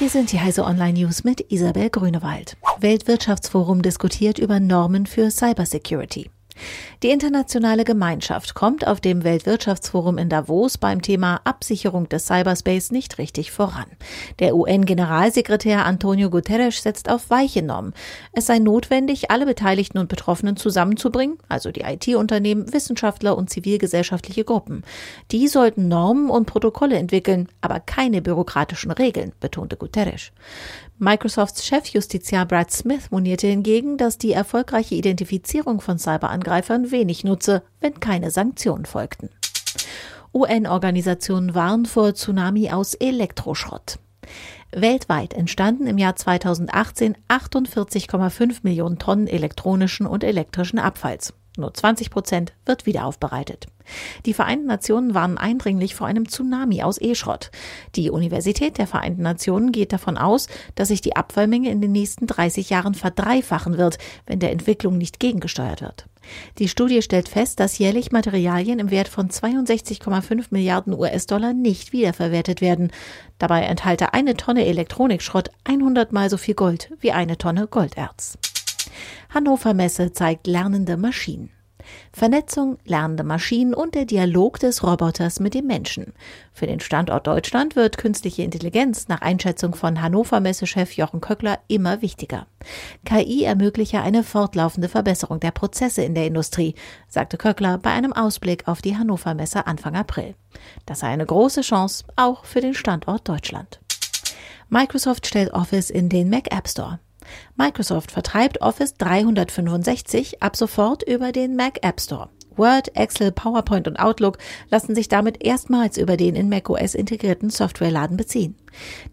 Hier sind die Heise Online News mit Isabel Grünewald. Weltwirtschaftsforum diskutiert über Normen für Cybersecurity. Die internationale Gemeinschaft kommt auf dem Weltwirtschaftsforum in Davos beim Thema Absicherung des Cyberspace nicht richtig voran. Der UN-Generalsekretär Antonio Guterres setzt auf weiche Normen. Es sei notwendig, alle Beteiligten und Betroffenen zusammenzubringen, also die IT-Unternehmen, Wissenschaftler und zivilgesellschaftliche Gruppen. Die sollten Normen und Protokolle entwickeln, aber keine bürokratischen Regeln, betonte Guterres. Microsofts Chefjustiziar Brad Smith monierte hingegen, dass die erfolgreiche Identifizierung von Cyberangreifern wenig nutze, wenn keine Sanktionen folgten. UN-Organisationen warnen vor Tsunami aus Elektroschrott. Weltweit entstanden im Jahr 2018 48,5 Millionen Tonnen elektronischen und elektrischen Abfalls. Nur 20 Prozent wird wiederaufbereitet. Die Vereinten Nationen warnen eindringlich vor einem Tsunami aus E-Schrott. Die Universität der Vereinten Nationen geht davon aus, dass sich die Abfallmenge in den nächsten 30 Jahren verdreifachen wird, wenn der Entwicklung nicht gegengesteuert wird. Die Studie stellt fest, dass jährlich Materialien im Wert von 62,5 Milliarden US-Dollar nicht wiederverwertet werden. Dabei enthalte eine Tonne Elektronikschrott 100 mal so viel Gold wie eine Tonne Golderz. Hannover Messe zeigt lernende Maschinen. Vernetzung, lernende Maschinen und der Dialog des Roboters mit dem Menschen. Für den Standort Deutschland wird künstliche Intelligenz nach Einschätzung von Hannover Messechef Jochen Köckler immer wichtiger. KI ermögliche eine fortlaufende Verbesserung der Prozesse in der Industrie, sagte Köckler bei einem Ausblick auf die Hannover Messe Anfang April. Das sei eine große Chance auch für den Standort Deutschland. Microsoft stellt Office in den Mac App Store. Microsoft vertreibt Office 365 ab sofort über den Mac App Store. Word, Excel, PowerPoint und Outlook lassen sich damit erstmals über den in macOS integrierten Softwareladen beziehen.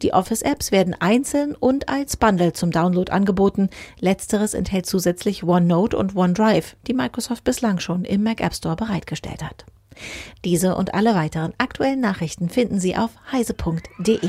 Die Office-Apps werden einzeln und als Bundle zum Download angeboten. Letzteres enthält zusätzlich OneNote und OneDrive, die Microsoft bislang schon im Mac App Store bereitgestellt hat. Diese und alle weiteren aktuellen Nachrichten finden Sie auf heise.de.